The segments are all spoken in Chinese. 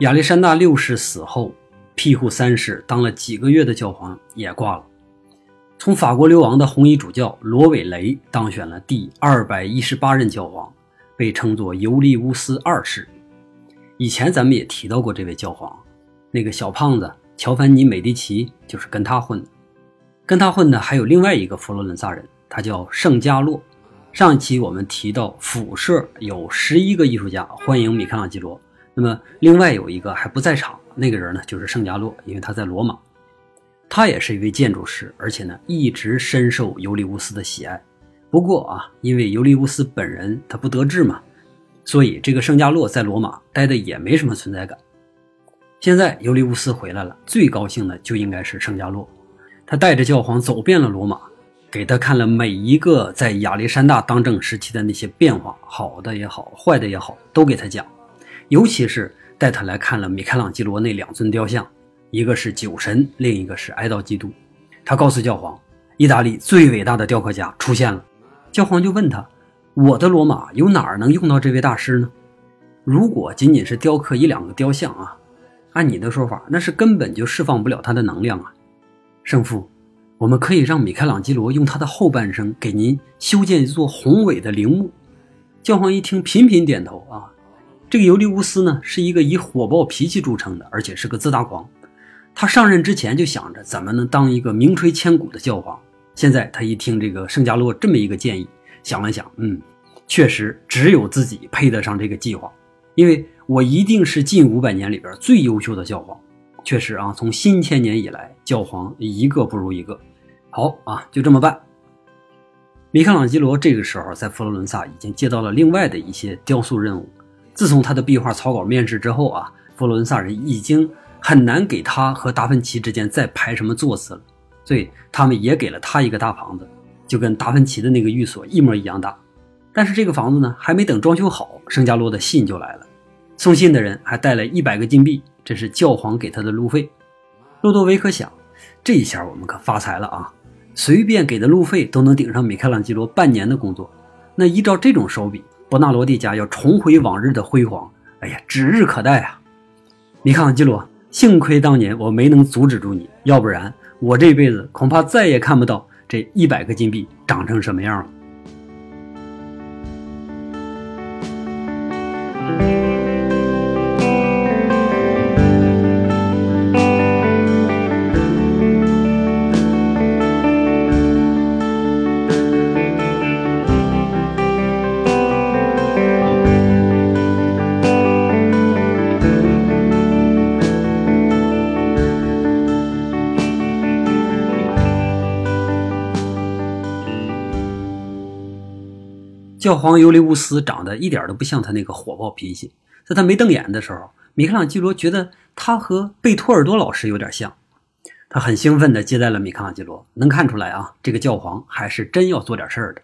亚历山大六世死后，庇护三世当了几个月的教皇也挂了。从法国流亡的红衣主教罗韦雷当选了第二百一十八任教皇，被称作尤利乌斯二世。以前咱们也提到过这位教皇，那个小胖子乔凡尼·美第奇就是跟他混的。跟他混的还有另外一个佛罗伦萨人，他叫圣加洛。上一期我们提到辐射有十一个艺术家欢迎米开朗基罗，那么另外有一个还不在场，那个人呢就是圣加洛，因为他在罗马。他也是一位建筑师，而且呢一直深受尤利乌斯的喜爱。不过啊，因为尤利乌斯本人他不得志嘛，所以这个圣加洛在罗马待的也没什么存在感。现在尤利乌斯回来了，最高兴的就应该是圣加洛。他带着教皇走遍了罗马，给他看了每一个在亚历山大当政时期的那些变化，好的也好，坏的也好，都给他讲。尤其是带他来看了米开朗基罗那两尊雕像。一个是酒神，另一个是哀悼基督。他告诉教皇，意大利最伟大的雕刻家出现了。教皇就问他：“我的罗马有哪儿能用到这位大师呢？如果仅仅是雕刻一两个雕像啊，按你的说法，那是根本就释放不了他的能量啊。”圣父，我们可以让米开朗基罗用他的后半生给您修建一座宏伟的陵墓。教皇一听，频频点头啊。这个尤利乌斯呢，是一个以火爆脾气著称的，而且是个自大狂。他上任之前就想着怎么能当一个名垂千古的教皇。现在他一听这个圣加洛这么一个建议，想了想，嗯，确实只有自己配得上这个计划，因为我一定是近五百年里边最优秀的教皇。确实啊，从新千年以来，教皇一个不如一个。好啊，就这么办。米开朗基罗这个时候在佛罗伦萨已经接到了另外的一些雕塑任务。自从他的壁画草稿面世之后啊，佛罗伦萨人已经。很难给他和达芬奇之间再排什么座次了，所以他们也给了他一个大房子，就跟达芬奇的那个寓所一模一样大。但是这个房子呢，还没等装修好，圣加洛的信就来了。送信的人还带了一百个金币，这是教皇给他的路费。洛多维克想，这一下我们可发财了啊！随便给的路费都能顶上米开朗基罗半年的工作。那依照这种手笔，伯纳罗蒂家要重回往日的辉煌，哎呀，指日可待啊！米开朗基罗。幸亏当年我没能阻止住你，要不然我这辈子恐怕再也看不到这一百个金币长成什么样了。教皇尤利乌斯长得一点都不像他那个火爆脾气。在他没瞪眼的时候，米开朗基罗觉得他和贝托尔多老师有点像。他很兴奋地接待了米开朗基罗，能看出来啊，这个教皇还是真要做点事儿的。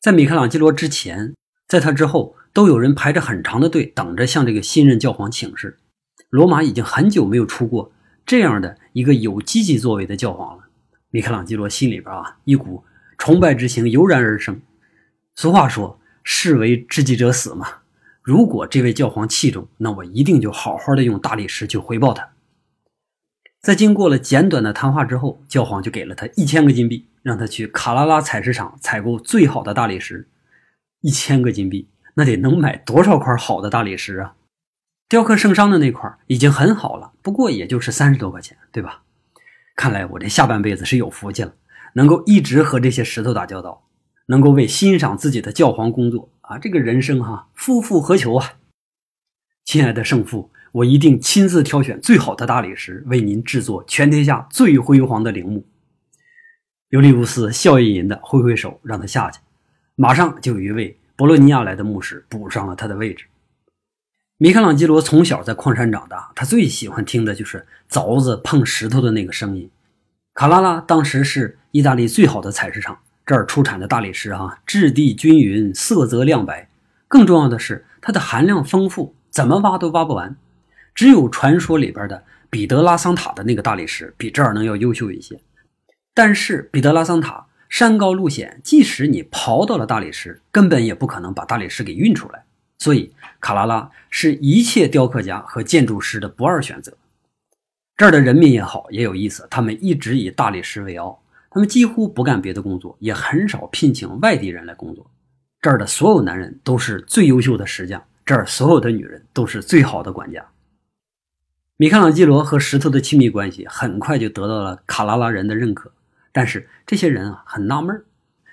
在米开朗基罗之前，在他之后，都有人排着很长的队等着向这个新任教皇请示。罗马已经很久没有出过这样的一个有积极作为的教皇了。米开朗基罗心里边啊，一股崇拜之情油然而生。俗话说：“士为知己者死嘛。”如果这位教皇器重，那我一定就好好的用大理石去回报他。在经过了简短的谈话之后，教皇就给了他一千个金币，让他去卡拉拉采石场采购最好的大理石。一千个金币，那得能买多少块好的大理石啊？雕刻圣殇的那块已经很好了，不过也就是三十多块钱，对吧？看来我这下半辈子是有福气了，能够一直和这些石头打交道。能够为欣赏自己的教皇工作啊，这个人生哈，夫复何求啊！亲爱的圣父，我一定亲自挑选最好的大理石，为您制作全天下最辉煌的陵墓。尤利乌斯笑吟吟的挥挥手，让他下去。马上就有一位博洛尼亚来的牧师补上了他的位置。米开朗基罗从小在矿山长大，他最喜欢听的就是凿子碰石头的那个声音。卡拉拉当时是意大利最好的采石场。这儿出产的大理石啊，质地均匀，色泽亮白。更重要的是，它的含量丰富，怎么挖都挖不完。只有传说里边的彼得拉桑塔的那个大理石比这儿能要优秀一些。但是彼得拉桑塔山高路险，即使你刨到了大理石，根本也不可能把大理石给运出来。所以卡拉拉是一切雕刻家和建筑师的不二选择。这儿的人民也好，也有意思，他们一直以大理石为傲，他们几乎不干别的工作，也很少聘请外地人来工作。这儿的所有男人都是最优秀的石匠，这儿所有的女人都是最好的管家。米开朗基罗和石头的亲密关系很快就得到了卡拉拉人的认可，但是这些人啊很纳闷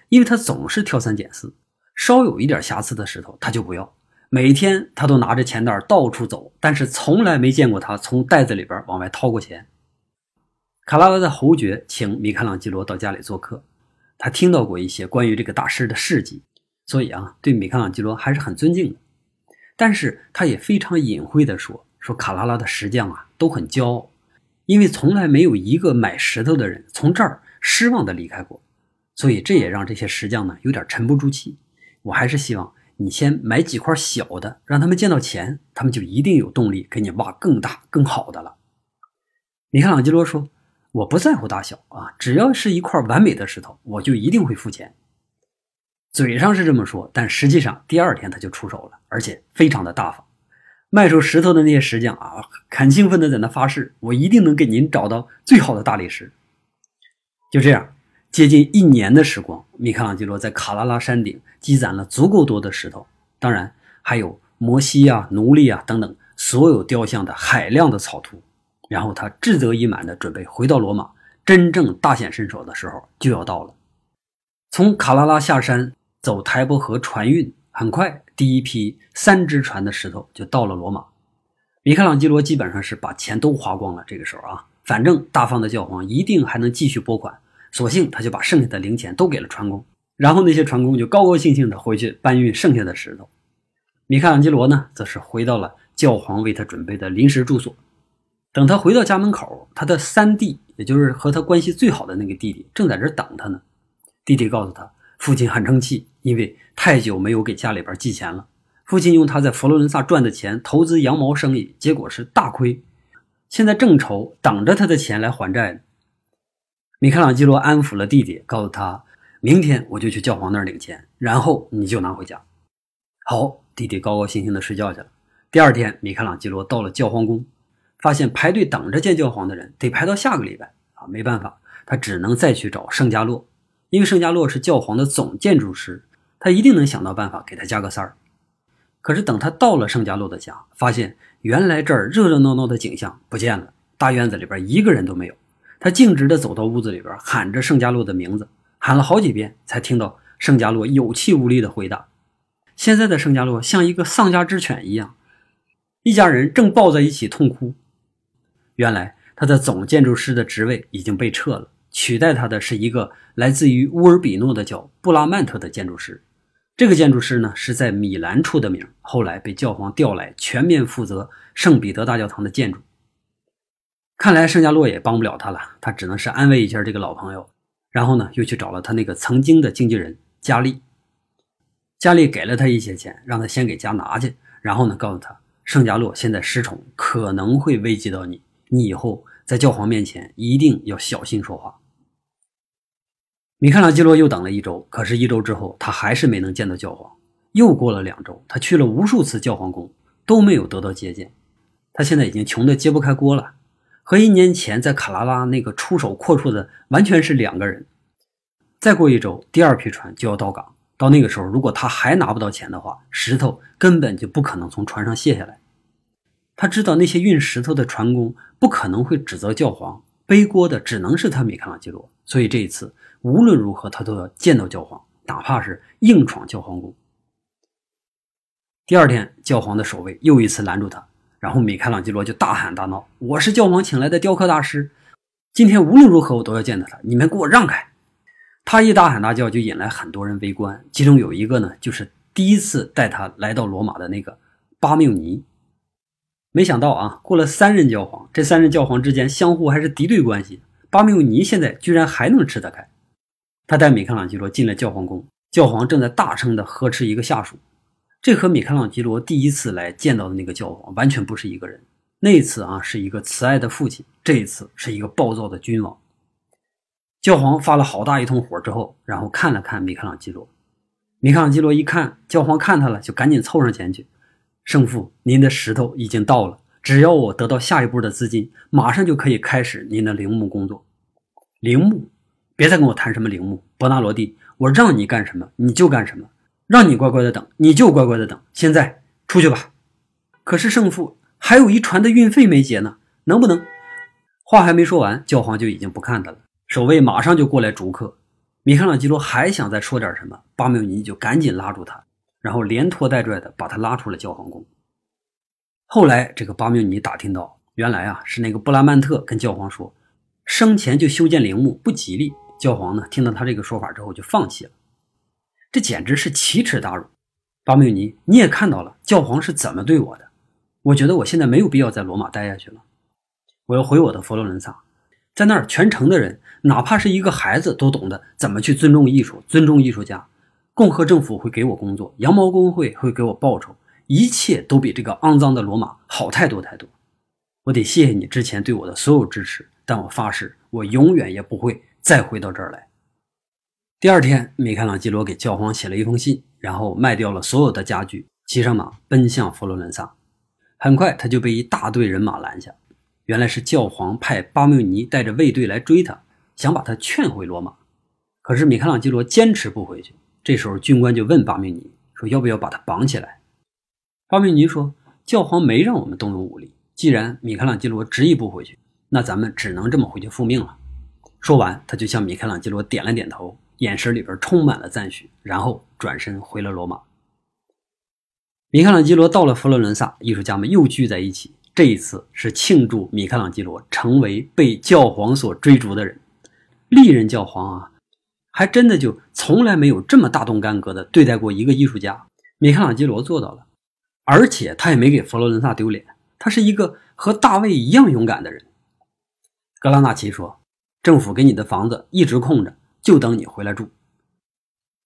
因为他总是挑三拣四，稍有一点瑕疵的石头他就不要。每天他都拿着钱袋到处走，但是从来没见过他从袋子里边往外掏过钱。卡拉拉的侯爵请米开朗基罗到家里做客，他听到过一些关于这个大师的事迹，所以啊对米开朗基罗还是很尊敬的。但是他也非常隐晦地说。说卡拉拉的石匠啊都很骄傲，因为从来没有一个买石头的人从这儿失望的离开过，所以这也让这些石匠呢有点沉不住气。我还是希望你先买几块小的，让他们见到钱，他们就一定有动力给你挖更大更好的了。米开朗基罗说：“我不在乎大小啊，只要是一块完美的石头，我就一定会付钱。”嘴上是这么说，但实际上第二天他就出手了，而且非常的大方。卖出石头的那些石匠啊，很兴奋的在那发誓：“我一定能给您找到最好的大理石。”就这样，接近一年的时光，米开朗基罗在卡拉拉山顶积攒了足够多的石头，当然还有摩西啊、奴隶啊等等所有雕像的海量的草图。然后他志得意满的准备回到罗马，真正大显身手的时候就要到了。从卡拉拉下山，走台伯河船运，很快。第一批三只船的石头就到了罗马，米开朗基罗基本上是把钱都花光了。这个时候啊，反正大方的教皇一定还能继续拨款，索性他就把剩下的零钱都给了船工，然后那些船工就高高兴兴的回去搬运剩下的石头。米开朗基罗呢，则是回到了教皇为他准备的临时住所。等他回到家门口，他的三弟，也就是和他关系最好的那个弟弟，正在这等他呢。弟弟告诉他。父亲很生气，因为太久没有给家里边寄钱了。父亲用他在佛罗伦萨赚的钱投资羊毛生意，结果是大亏。现在正愁等着他的钱来还债呢。米开朗基罗安抚了弟弟，告诉他：“明天我就去教皇那儿领钱，然后你就拿回家。”好，弟弟高高兴兴的睡觉去了。第二天，米开朗基罗到了教皇宫，发现排队等着见教皇的人得排到下个礼拜啊，没办法，他只能再去找圣加洛。因为圣加洛是教皇的总建筑师，他一定能想到办法给他加个塞儿。可是等他到了圣加洛的家，发现原来这儿热热闹闹的景象不见了，大院子里边一个人都没有。他径直的走到屋子里边，喊着圣加洛的名字，喊了好几遍，才听到圣加洛有气无力的回答。现在的圣加洛像一个丧家之犬一样，一家人正抱在一起痛哭。原来他的总建筑师的职位已经被撤了。取代他的是一个来自于乌尔比诺的叫布拉曼特的建筑师。这个建筑师呢是在米兰出的名，后来被教皇调来全面负责圣彼得大教堂的建筑。看来圣加洛也帮不了他了，他只能是安慰一下这个老朋友，然后呢又去找了他那个曾经的经纪人加利。加利给了他一些钱，让他先给家拿去，然后呢告诉他圣加洛现在失宠，可能会危及到你，你以后在教皇面前一定要小心说话。米开朗基罗又等了一周，可是，一周之后，他还是没能见到教皇。又过了两周，他去了无数次教皇宫，都没有得到接见。他现在已经穷得揭不开锅了，和一年前在卡拉拉那个出手阔绰的完全是两个人。再过一周，第二批船就要到港，到那个时候，如果他还拿不到钱的话，石头根本就不可能从船上卸下来。他知道那些运石头的船工不可能会指责教皇，背锅的只能是他米开朗基罗，所以这一次。无论如何，他都要见到教皇，哪怕是硬闯教皇宫。第二天，教皇的守卫又一次拦住他，然后米开朗基罗就大喊大闹：“我是教皇请来的雕刻大师，今天无论如何我都要见到他，你们给我让开！”他一大喊大叫，就引来很多人围观，其中有一个呢，就是第一次带他来到罗马的那个巴缪尼。没想到啊，过了三任教皇，这三任教皇之间相互还是敌对关系，巴缪尼现在居然还能吃得开。他带米开朗基罗进了教皇宫，教皇正在大声地呵斥一个下属。这和米开朗基罗第一次来见到的那个教皇完全不是一个人。那次啊是一个慈爱的父亲，这一次是一个暴躁的君王。教皇发了好大一通火之后，然后看了看米开朗基罗，米开朗基罗一看教皇看他了，就赶紧凑上前去：“圣父，您的石头已经到了，只要我得到下一步的资金，马上就可以开始您的陵墓工作。陵墓，别再跟我谈什么陵墓，伯纳罗蒂，我让你干什么你就干什么，让你乖乖的等你就乖乖的等。现在出去吧。可是圣父还有一船的运费没结呢，能不能？”话还没说完，教皇就已经不看他了，守卫马上就过来逐客。米开朗基罗还想再说点什么，巴缪尼就赶紧拉住他，然后连拖带拽的把他拉出了教皇宫。后来，这个巴缪尼打听到，原来啊是那个布拉曼特跟教皇说，生前就修建陵墓不吉利。教皇呢听到他这个说法之后就放弃了，这简直是奇耻大辱。巴缪尼，你也看到了教皇是怎么对我的，我觉得我现在没有必要在罗马待下去了，我要回我的佛罗伦萨。在那儿，全城的人，哪怕是一个孩子，都懂得怎么去尊重艺术、尊重艺术家。共和政府会给我工作，羊毛工会会给我报酬，一切都比这个肮脏的罗马好太多太多。我得谢谢你之前对我的所有支持，但我发誓，我永远也不会再回到这儿来。第二天，米开朗基罗给教皇写了一封信，然后卖掉了所有的家具，骑上马奔向佛罗伦萨。很快，他就被一大队人马拦下。原来是教皇派巴缪尼带着卫队来追他，想把他劝回罗马。可是米开朗基罗坚持不回去。这时候军官就问巴米尼说：“要不要把他绑起来？”巴米尼说：“教皇没让我们动用武力。既然米开朗基罗执意不回去，那咱们只能这么回去复命了。”说完，他就向米开朗基罗点了点头，眼神里边充满了赞许，然后转身回了罗马。米开朗基罗到了佛罗伦萨，艺术家们又聚在一起。这一次是庆祝米开朗基罗成为被教皇所追逐的人。历任教皇啊，还真的就从来没有这么大动干戈的对待过一个艺术家。米开朗基罗做到了，而且他也没给佛罗伦萨丢脸。他是一个和大卫一样勇敢的人。格拉纳奇说：“政府给你的房子一直空着，就等你回来住。”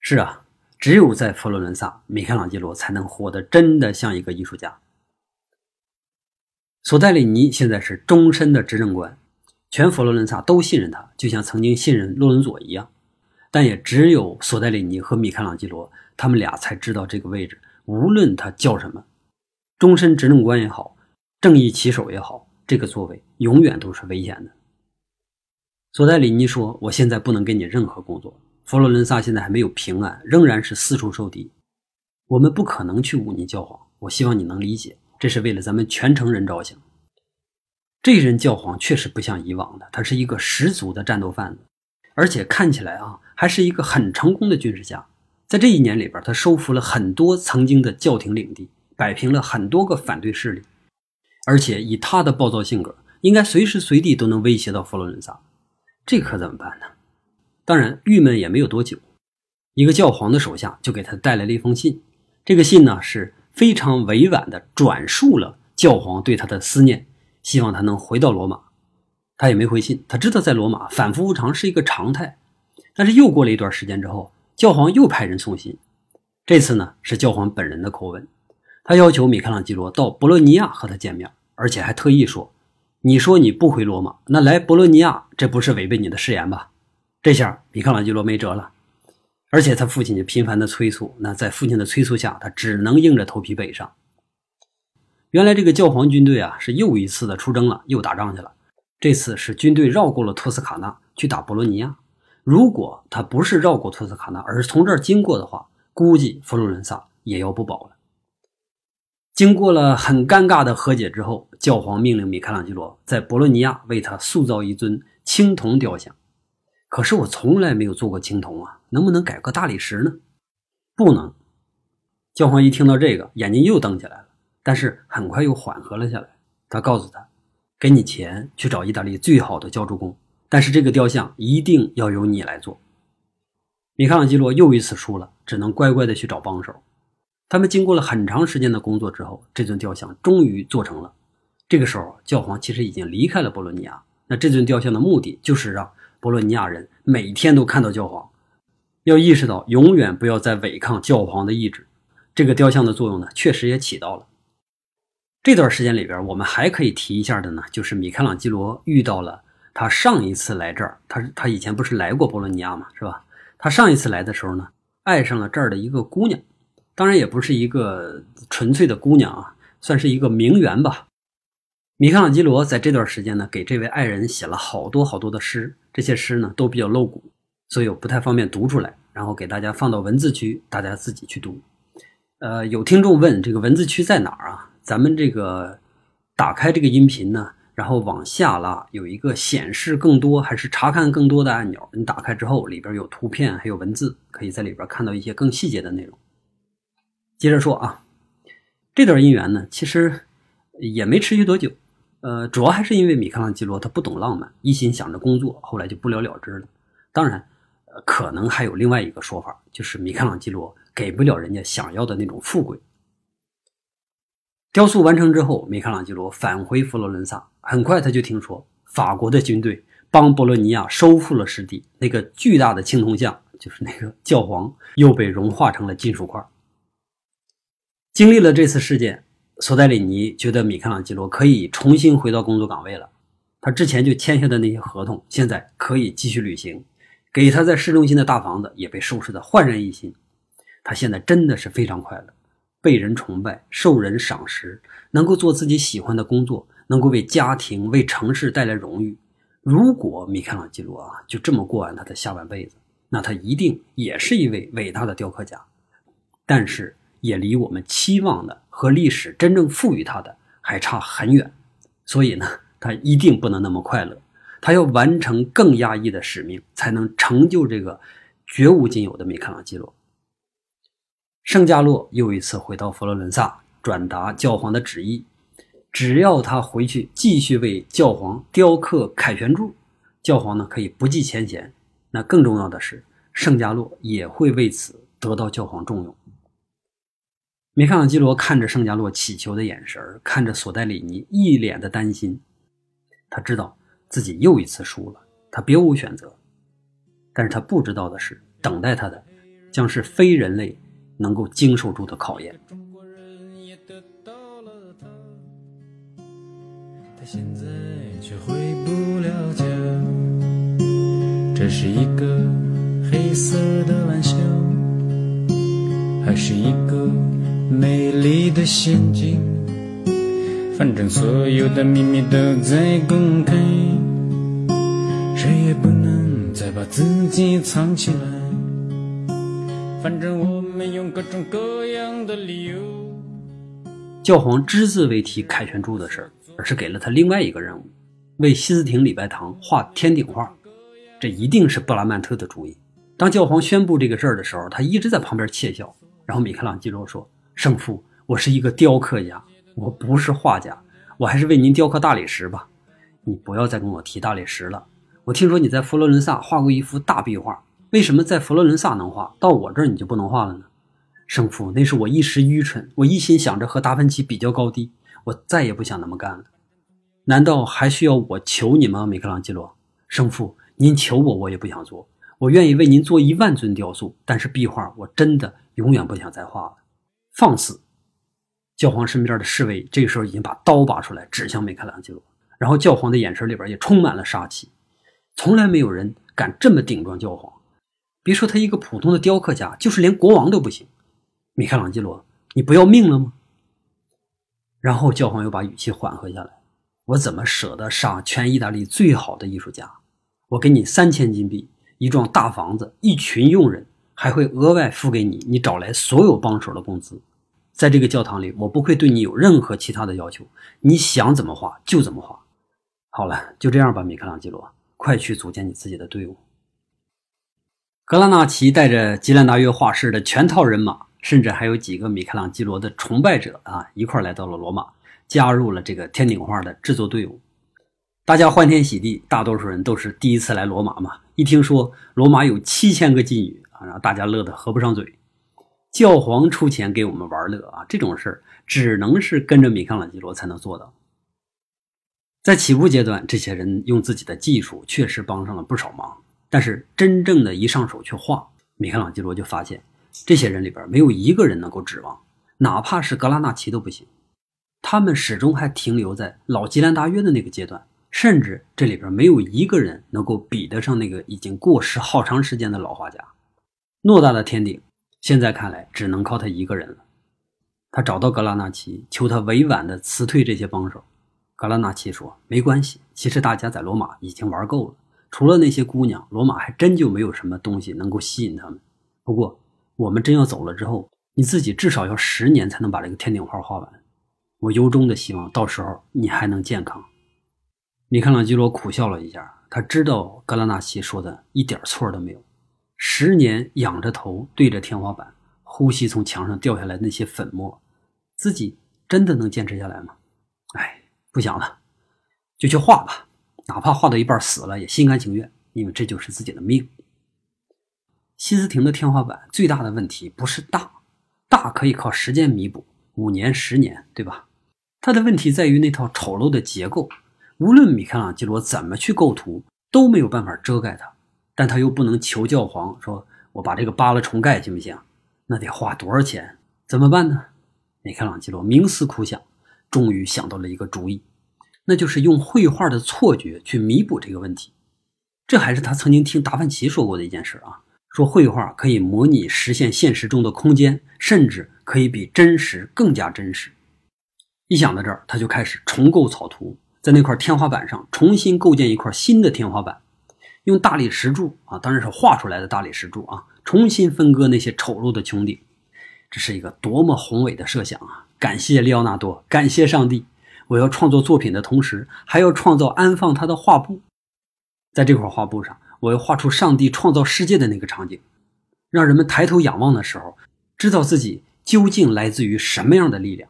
是啊，只有在佛罗伦萨，米开朗基罗才能活得真的像一个艺术家。索戴里尼现在是终身的执政官，全佛罗伦萨都信任他，就像曾经信任洛伦佐一样。但也只有索戴里尼和米开朗基罗，他们俩才知道这个位置。无论他叫什么，终身执政官也好，正义旗手也好，这个座位永远都是危险的。索戴里尼说：“我现在不能给你任何工作。佛罗伦萨现在还没有平安，仍然是四处受敌。我们不可能去忤逆教皇。我希望你能理解。”这是为了咱们全城人着想。这任教皇确实不像以往的，他是一个十足的战斗贩子，而且看起来啊，还是一个很成功的军事家。在这一年里边，他收服了很多曾经的教廷领地，摆平了很多个反对势力，而且以他的暴躁性格，应该随时随地都能威胁到佛罗伦萨。这可怎么办呢？当然，郁闷也没有多久，一个教皇的手下就给他带来了一封信。这个信呢是。非常委婉地转述了教皇对他的思念，希望他能回到罗马。他也没回信，他知道在罗马反复无常是一个常态。但是又过了一段时间之后，教皇又派人送信，这次呢是教皇本人的口吻，他要求米开朗基罗到博洛尼亚和他见面，而且还特意说：“你说你不回罗马，那来博洛尼亚，这不是违背你的誓言吧？”这下米开朗基罗没辙了。而且他父亲也频繁的催促，那在父亲的催促下，他只能硬着头皮北上。原来这个教皇军队啊，是又一次的出征了，又打仗去了。这次是军队绕过了托斯卡纳去打博洛尼亚。如果他不是绕过托斯卡纳，而是从这儿经过的话，估计佛罗伦萨也要不保了。经过了很尴尬的和解之后，教皇命令米开朗基罗在博洛尼亚为他塑造一尊青铜雕像。可是我从来没有做过青铜啊，能不能改个大理石呢？不能。教皇一听到这个，眼睛又瞪起来了，但是很快又缓和了下来。他告诉他：“给你钱去找意大利最好的浇铸工，但是这个雕像一定要由你来做。”米开朗基罗又一次输了，只能乖乖的去找帮手。他们经过了很长时间的工作之后，这尊雕像终于做成了。这个时候，教皇其实已经离开了博洛尼亚。那这尊雕像的目的就是让。博洛尼亚人每天都看到教皇，要意识到永远不要再违抗教皇的意志。这个雕像的作用呢，确实也起到了。这段时间里边，我们还可以提一下的呢，就是米开朗基罗遇到了他上一次来这儿，他他以前不是来过博洛尼亚嘛，是吧？他上一次来的时候呢，爱上了这儿的一个姑娘，当然也不是一个纯粹的姑娘啊，算是一个名媛吧。米开朗基罗在这段时间呢，给这位爱人写了好多好多的诗，这些诗呢都比较露骨，所以我不太方便读出来，然后给大家放到文字区，大家自己去读。呃，有听众问这个文字区在哪儿啊？咱们这个打开这个音频呢。然后往下拉，有一个显示更多还是查看更多的按钮。你打开之后，里边有图片，还有文字，可以在里边看到一些更细节的内容。接着说啊，这段姻缘呢，其实也没持续多久。呃，主要还是因为米开朗基罗他不懂浪漫，一心想着工作，后来就不了了之了。当然，可能还有另外一个说法，就是米开朗基罗给不了人家想要的那种富贵。雕塑完成之后，米开朗基罗返回佛罗伦萨。很快，他就听说法国的军队帮博洛尼亚收复了失地，那个巨大的青铜像，就是那个教皇，又被融化成了金属块。经历了这次事件，索戴里尼觉得米开朗基罗可以重新回到工作岗位了。他之前就签下的那些合同，现在可以继续履行。给他在市中心的大房子也被收拾得焕然一新。他现在真的是非常快乐。被人崇拜，受人赏识，能够做自己喜欢的工作，能够为家庭、为城市带来荣誉。如果米开朗基罗啊就这么过完他的下半辈子，那他一定也是一位伟大的雕刻家。但是，也离我们期望的和历史真正赋予他的还差很远。所以呢，他一定不能那么快乐。他要完成更压抑的使命，才能成就这个绝无仅有的米开朗基罗。圣加洛又一次回到佛罗伦萨，转达教皇的旨意：只要他回去继续为教皇雕刻凯旋柱，教皇呢可以不计前嫌。那更重要的是，圣加洛也会为此得到教皇重用。米开朗基罗看着圣加洛祈求的眼神，看着索戴里尼一脸的担心，他知道自己又一次输了，他别无选择。但是他不知道的是，等待他的将是非人类。能够经受住的考验。现在却回不了家，这是一个黑色的玩笑，还是一个美丽的陷阱？反正所有的秘密都在公开，谁也不能再把自己藏起来。反正我们用各种各样的理由。教皇只字未提凯旋柱的事儿，而是给了他另外一个任务：为西斯廷礼拜堂画天顶画。这一定是布拉曼特的主意。当教皇宣布这个事儿的时候，他一直在旁边窃笑。然后米开朗基罗说：“圣父，我是一个雕刻家，我不是画家，我还是为您雕刻大理石吧。你不要再跟我提大理石了。我听说你在佛罗伦萨画过一幅大壁画。”为什么在佛罗伦萨能画，到我这儿你就不能画了呢？圣父，那是我一时愚蠢，我一心想着和达芬奇比较高低，我再也不想那么干了。难道还需要我求你吗，米开朗基罗？圣父，您求我，我也不想做，我愿意为您做一万尊雕塑，但是壁画我真的永远不想再画了。放肆！教皇身边的侍卫这个时候已经把刀拔出来，指向米开朗基罗，然后教皇的眼神里边也充满了杀气。从来没有人敢这么顶撞教皇。别说他一个普通的雕刻家，就是连国王都不行。米开朗基罗，你不要命了吗？然后教皇又把语气缓和下来：“我怎么舍得杀全意大利最好的艺术家？我给你三千金币，一幢大房子，一群佣人，还会额外付给你你找来所有帮手的工资。在这个教堂里，我不会对你有任何其他的要求，你想怎么画就怎么画。好了，就这样吧，米开朗基罗，快去组建你自己的队伍。”格拉纳奇带着吉兰达约画室的全套人马，甚至还有几个米开朗基罗的崇拜者啊，一块来到了罗马，加入了这个天顶画的制作队伍。大家欢天喜地，大多数人都是第一次来罗马嘛。一听说罗马有七千个妓女啊，然后大家乐得合不上嘴。教皇出钱给我们玩乐啊，这种事只能是跟着米开朗基罗才能做到。在起步阶段，这些人用自己的技术确实帮上了不少忙。但是真正的一上手去画，米开朗基罗就发现，这些人里边没有一个人能够指望，哪怕是格拉纳奇都不行。他们始终还停留在老吉兰达约的那个阶段，甚至这里边没有一个人能够比得上那个已经过时好长时间的老画家。偌大的天顶，现在看来，只能靠他一个人了。他找到格拉纳奇，求他委婉地辞退这些帮手。格拉纳奇说：“没关系，其实大家在罗马已经玩够了，除了那些姑娘，罗马还真就没有什么东西能够吸引他们。不过，我们真要走了之后，你自己至少要十年才能把这个天顶画画完。我由衷的希望到时候你还能健康。”米开朗基罗苦笑了一下，他知道格拉纳奇说的一点错都没有。十年仰着头对着天花板，呼吸从墙上掉下来那些粉末，自己真的能坚持下来吗？哎。不想了，就去画吧，哪怕画到一半死了也心甘情愿，因为这就是自己的命。西斯廷的天花板最大的问题不是大，大可以靠时间弥补，五年、十年，对吧？它的问题在于那套丑陋的结构，无论米开朗基罗怎么去构图，都没有办法遮盖它。但他又不能求教皇说：“我把这个扒了重盖行不行？”那得花多少钱？怎么办呢？米开朗基罗冥思苦想。终于想到了一个主意，那就是用绘画的错觉去弥补这个问题。这还是他曾经听达芬奇说过的一件事啊，说绘画可以模拟实现现实中的空间，甚至可以比真实更加真实。一想到这儿，他就开始重构草图，在那块天花板上重新构建一块新的天花板，用大理石柱啊，当然是画出来的大理石柱啊，重新分割那些丑陋的穹顶。这是一个多么宏伟的设想啊！感谢利奥纳多，感谢上帝！我要创作作品的同时，还要创造安放他的画布。在这块画布上，我要画出上帝创造世界的那个场景，让人们抬头仰望的时候，知道自己究竟来自于什么样的力量。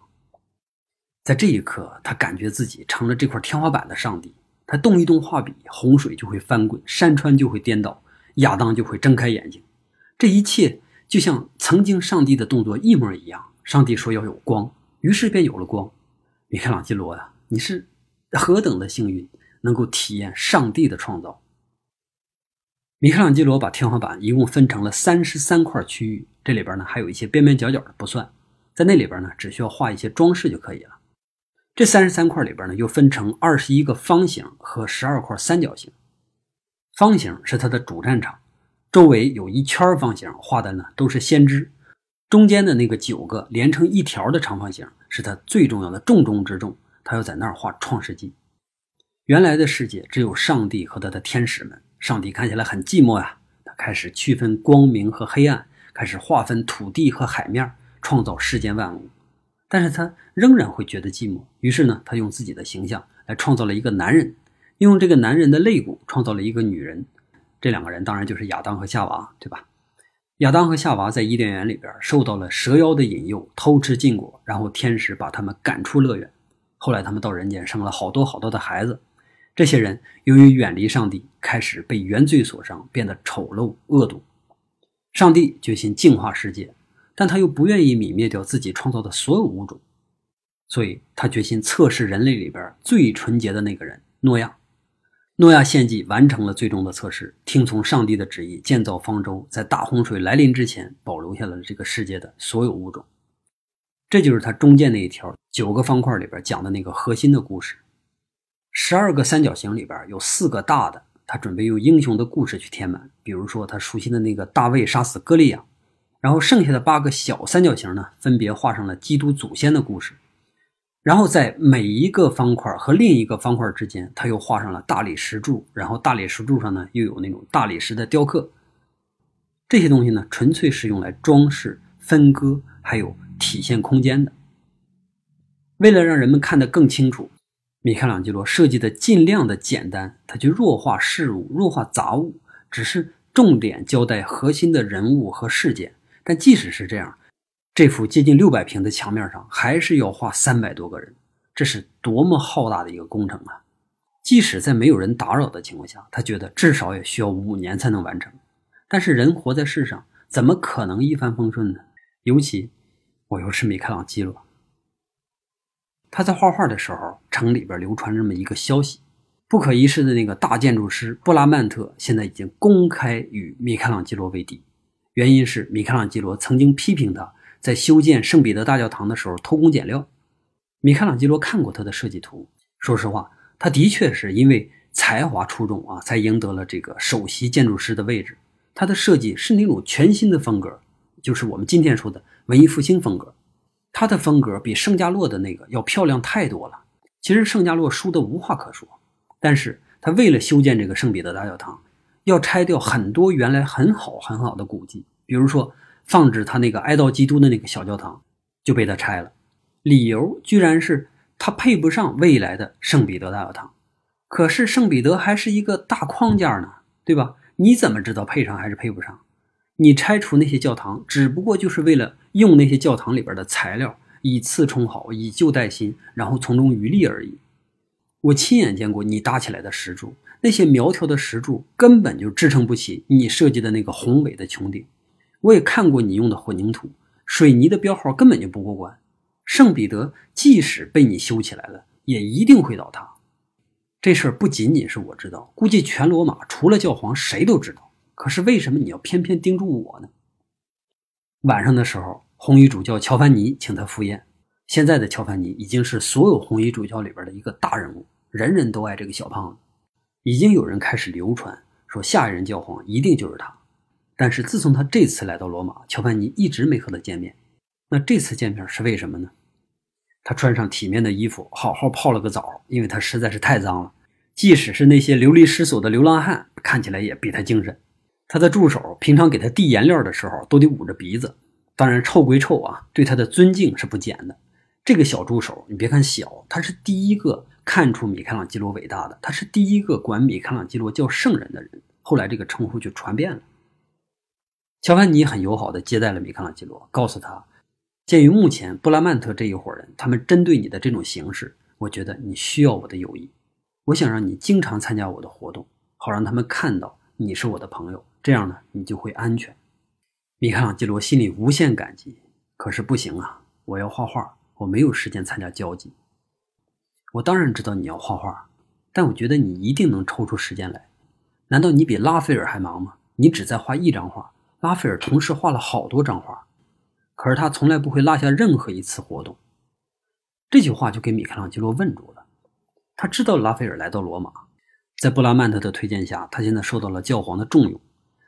在这一刻，他感觉自己成了这块天花板的上帝。他动一动画笔，洪水就会翻滚，山川就会颠倒，亚当就会睁开眼睛。这一切就像曾经上帝的动作一模一样。上帝说要有光，于是便有了光。米开朗基罗呀，你是何等的幸运，能够体验上帝的创造。米开朗基罗把天花板一共分成了三十三块区域，这里边呢还有一些边边角角的不算，在那里边呢只需要画一些装饰就可以了。这三十三块里边呢又分成二十一个方形和十二块三角形。方形是它的主战场，周围有一圈方形，画的呢都是先知。中间的那个九个连成一条的长方形是他最重要的重中之重，他要在那儿画创世纪。原来的世界只有上帝和他的天使们，上帝看起来很寂寞呀。他开始区分光明和黑暗，开始划分土地和海面，创造世间万物。但是他仍然会觉得寂寞，于是呢，他用自己的形象来创造了一个男人，用这个男人的肋骨创造了一个女人。这两个人当然就是亚当和夏娃，对吧？亚当和夏娃在伊甸园里边受到了蛇妖的引诱，偷吃禁果，然后天使把他们赶出乐园。后来他们到人间生了好多好多的孩子。这些人由于远离上帝，开始被原罪所伤，变得丑陋恶毒。上帝决心净化世界，但他又不愿意泯灭掉自己创造的所有物种，所以他决心测试人类里边最纯洁的那个人——诺亚。诺亚献祭完成了最终的测试，听从上帝的旨意建造方舟，在大洪水来临之前保留下了这个世界的所有物种。这就是他中间那一条九个方块里边讲的那个核心的故事。十二个三角形里边有四个大的，他准备用英雄的故事去填满，比如说他熟悉的那个大卫杀死歌利亚，然后剩下的八个小三角形呢，分别画上了基督祖先的故事。然后在每一个方块和另一个方块之间，他又画上了大理石柱，然后大理石柱上呢又有那种大理石的雕刻。这些东西呢，纯粹是用来装饰、分割，还有体现空间的。为了让人们看得更清楚，米开朗基罗设计的尽量的简单，他去弱化事物、弱化杂物，只是重点交代核心的人物和事件。但即使是这样。这幅接近六百平的墙面上，还是要画三百多个人，这是多么浩大的一个工程啊！即使在没有人打扰的情况下，他觉得至少也需要五年才能完成。但是人活在世上，怎么可能一帆风顺呢？尤其我又是米开朗基罗。他在画画的时候，城里边流传这么一个消息：不可一世的那个大建筑师布拉曼特，现在已经公开与米开朗基罗为敌。原因是米开朗基罗曾经批评他。在修建圣彼得大教堂的时候偷工减料，米开朗基罗看过他的设计图。说实话，他的确是因为才华出众啊，才赢得了这个首席建筑师的位置。他的设计是那种全新的风格，就是我们今天说的文艺复兴风格。他的风格比圣加洛的那个要漂亮太多了。其实圣加洛输的无话可说，但是他为了修建这个圣彼得大教堂，要拆掉很多原来很好很好的古迹，比如说放置他那个哀悼基督的那个小教堂就被他拆了，理由居然是他配不上未来的圣彼得大教堂。可是圣彼得还是一个大框架呢，对吧？你怎么知道配上还是配不上？你拆除那些教堂，只不过就是为了用那些教堂里边的材料，以次充好，以旧代新，然后从中渔利而已。我亲眼见过你搭起来的石柱，那些苗条的石柱根本就支撑不起你设计的那个宏伟的穹顶。我也看过你用的混凝土、水泥的标号根本就不过关。圣彼得即使被你修起来了，也一定会倒塌。这事儿不仅仅是我知道，估计全罗马除了教皇谁都知道。可是为什么你要偏偏盯住我呢？晚上的时候，红衣主教乔凡尼请他赴宴。现在的乔凡尼已经是所有红衣主教里边的一个大人物，人人都爱这个小胖子。已经有人开始流传说下一任教皇一定就是他。但是自从他这次来到罗马，乔凡尼一直没和他见面。那这次见面是为什么呢？他穿上体面的衣服，好好泡了个澡，因为他实在是太脏了。即使是那些流离失所的流浪汉，看起来也比他精神。他的助手平常给他递颜料的时候都得捂着鼻子，当然臭归臭啊，对他的尊敬是不减的。这个小助手，你别看小，他是第一个看出米开朗基罗伟大的，他是第一个管米开朗基罗叫圣人的人。后来这个称呼就传遍了。乔凡尼很友好的接待了米开朗基罗，告诉他，鉴于目前布拉曼特这一伙人，他们针对你的这种形式，我觉得你需要我的友谊，我想让你经常参加我的活动，好让他们看到你是我的朋友。这样呢，你就会安全。米开朗基罗心里无限感激，可是不行啊！我要画画，我没有时间参加交际。我当然知道你要画画，但我觉得你一定能抽出时间来。难道你比拉斐尔还忙吗？你只在画一张画，拉斐尔同时画了好多张画，可是他从来不会落下任何一次活动。这句话就给米开朗基罗问住了。他知道拉斐尔来到罗马，在布拉曼特的推荐下，他现在受到了教皇的重用。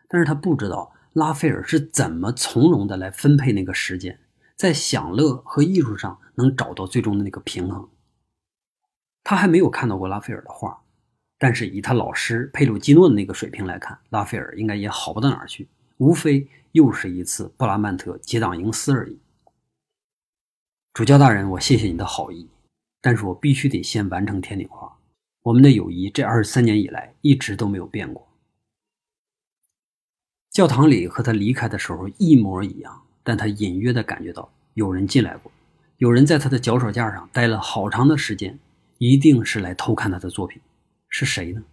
但是他不知道拉斐尔是怎么从容的来分配那个时间，在享乐和艺术上能找到最终的那个平衡。他还没有看到过拉斐尔的画，但是以他老师佩鲁基诺的那个水平来看，拉斐尔应该也好不到哪儿去，无非又是一次布拉曼特结党营私而已。主教大人，我谢谢你的好意，但是我必须得先完成天顶画。我们的友谊这二十三年以来一直都没有变过。教堂里和他离开的时候一模一样，但他隐约的感觉到有人进来过，有人在他的脚手架上待了好长的时间，一定是来偷看他的作品。是谁呢？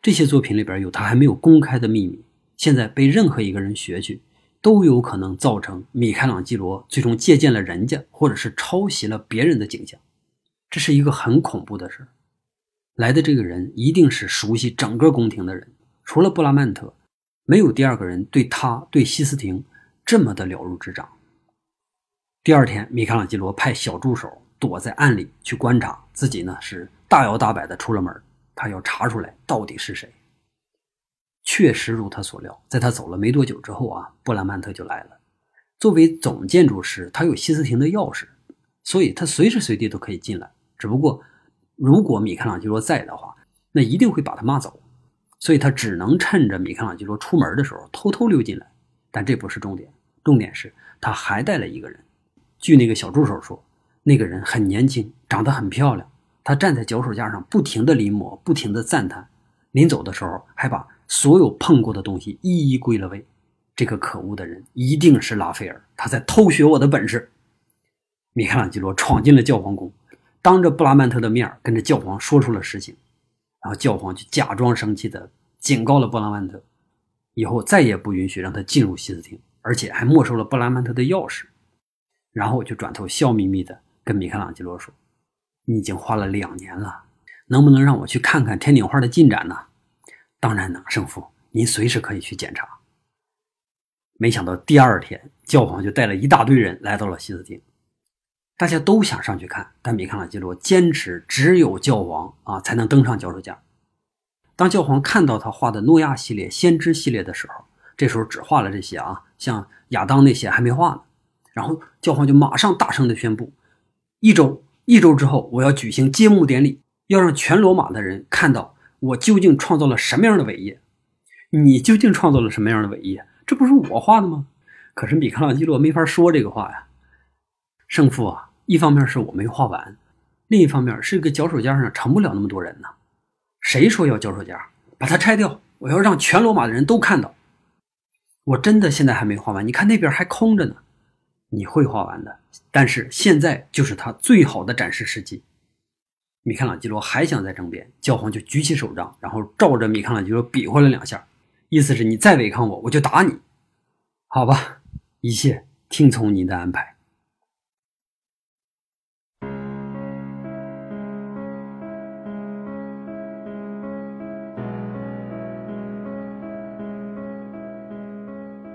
这些作品里边有他还没有公开的秘密，现在被任何一个人学去，都有可能造成米开朗基罗最终借鉴了人家，或者是抄袭了别人的景象。这是一个很恐怖的事来的这个人一定是熟悉整个宫廷的人，除了布拉曼特。没有第二个人对他对西斯廷这么的了如指掌。第二天，米开朗基罗派小助手躲在暗里去观察，自己呢是大摇大摆的出了门，他要查出来到底是谁。确实如他所料，在他走了没多久之后啊，布兰曼特就来了。作为总建筑师，他有西斯廷的钥匙，所以他随时随地都可以进来。只不过，如果米开朗基罗在的话，那一定会把他骂走。所以他只能趁着米开朗基罗出门的时候偷偷溜进来，但这不是重点，重点是他还带了一个人。据那个小助手说，那个人很年轻，长得很漂亮。他站在脚手架上，不停地临摹，不停地赞叹。临走的时候，还把所有碰过的东西一一归了位。这个可恶的人一定是拉斐尔，他在偷学我的本事。米开朗基罗闯进了教皇宫，当着布拉曼特的面跟着教皇说出了实情。然后教皇就假装生气的警告了布拉曼特，以后再也不允许让他进入西斯廷，而且还没收了布拉曼特的钥匙。然后就转头笑眯眯的跟米开朗基罗说：“你已经花了两年了，能不能让我去看看天顶画的进展呢？”“当然能，圣父，您随时可以去检查。”没想到第二天，教皇就带了一大堆人来到了西斯廷。大家都想上去看，但米开朗基罗坚持只有教皇啊才能登上脚手架。当教皇看到他画的诺亚系列、先知系列的时候，这时候只画了这些啊，像亚当那些还没画呢。然后教皇就马上大声的宣布：一周一周之后，我要举行揭幕典礼，要让全罗马的人看到我究竟创造了什么样的伟业。你究竟创造了什么样的伟业？这不是我画的吗？可是米开朗基罗没法说这个话呀。胜负啊，一方面是我没画完，另一方面是个脚手架上盛不了那么多人呢。谁说要脚手架？把它拆掉，我要让全罗马的人都看到。我真的现在还没画完，你看那边还空着呢。你会画完的，但是现在就是他最好的展示时机。米开朗基罗还想再争辩，教皇就举起手杖，然后照着米开朗基罗比划了两下。意思是你再违抗我，我就打你，好吧？一切听从您的安排。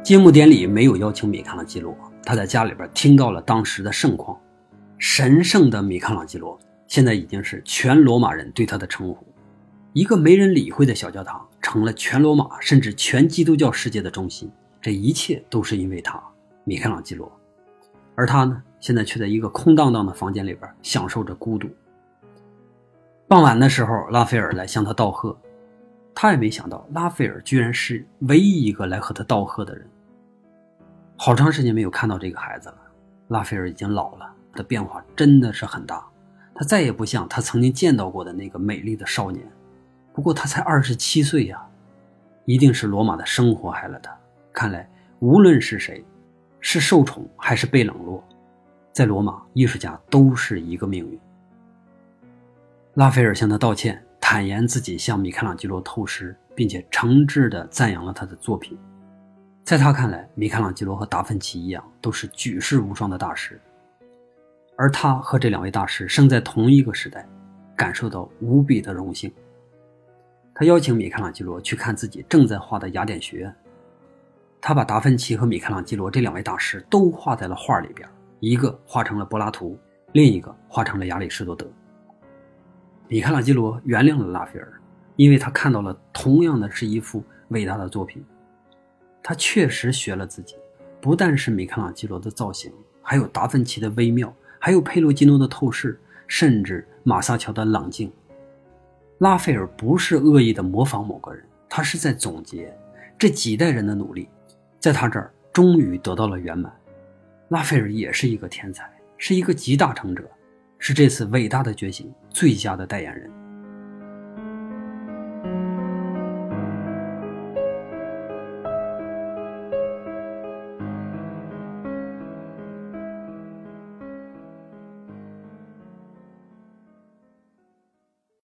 揭幕典礼没有邀请米开朗基罗，他在家里边听到了当时的盛况。神圣的米开朗基罗现在已经是全罗马人对他的称呼。一个没人理会的小教堂成了全罗马甚至全基督教世界的中心，这一切都是因为他，米开朗基罗。而他呢，现在却在一个空荡荡的房间里边享受着孤独。傍晚的时候，拉斐尔来向他道贺，他也没想到拉斐尔居然是唯一一个来和他道贺的人。好长时间没有看到这个孩子了，拉斐尔已经老了，他的变化真的是很大，他再也不像他曾经见到过的那个美丽的少年。不过他才二十七岁呀，一定是罗马的生活害了他。看来无论是谁，是受宠还是被冷落，在罗马艺术家都是一个命运。拉斐尔向他道歉，坦言自己向米开朗基罗偷师，并且诚挚地赞扬了他的作品。在他看来，米开朗基罗和达芬奇一样，都是举世无双的大师，而他和这两位大师生在同一个时代，感受到无比的荣幸。他邀请米开朗基罗去看自己正在画的雅典学院。他把达芬奇和米开朗基罗这两位大师都画在了画里边，一个画成了柏拉图，另一个画成了亚里士多德。米开朗基罗原谅了拉斐尔，因为他看到了同样的是一幅伟大的作品。他确实学了自己，不但是米开朗基罗的造型，还有达芬奇的微妙，还有佩洛吉诺的透视，甚至马萨乔的冷静。拉斐尔不是恶意的模仿某个人，他是在总结这几代人的努力，在他这儿终于得到了圆满。拉斐尔也是一个天才，是一个集大成者，是这次伟大的觉醒最佳的代言人。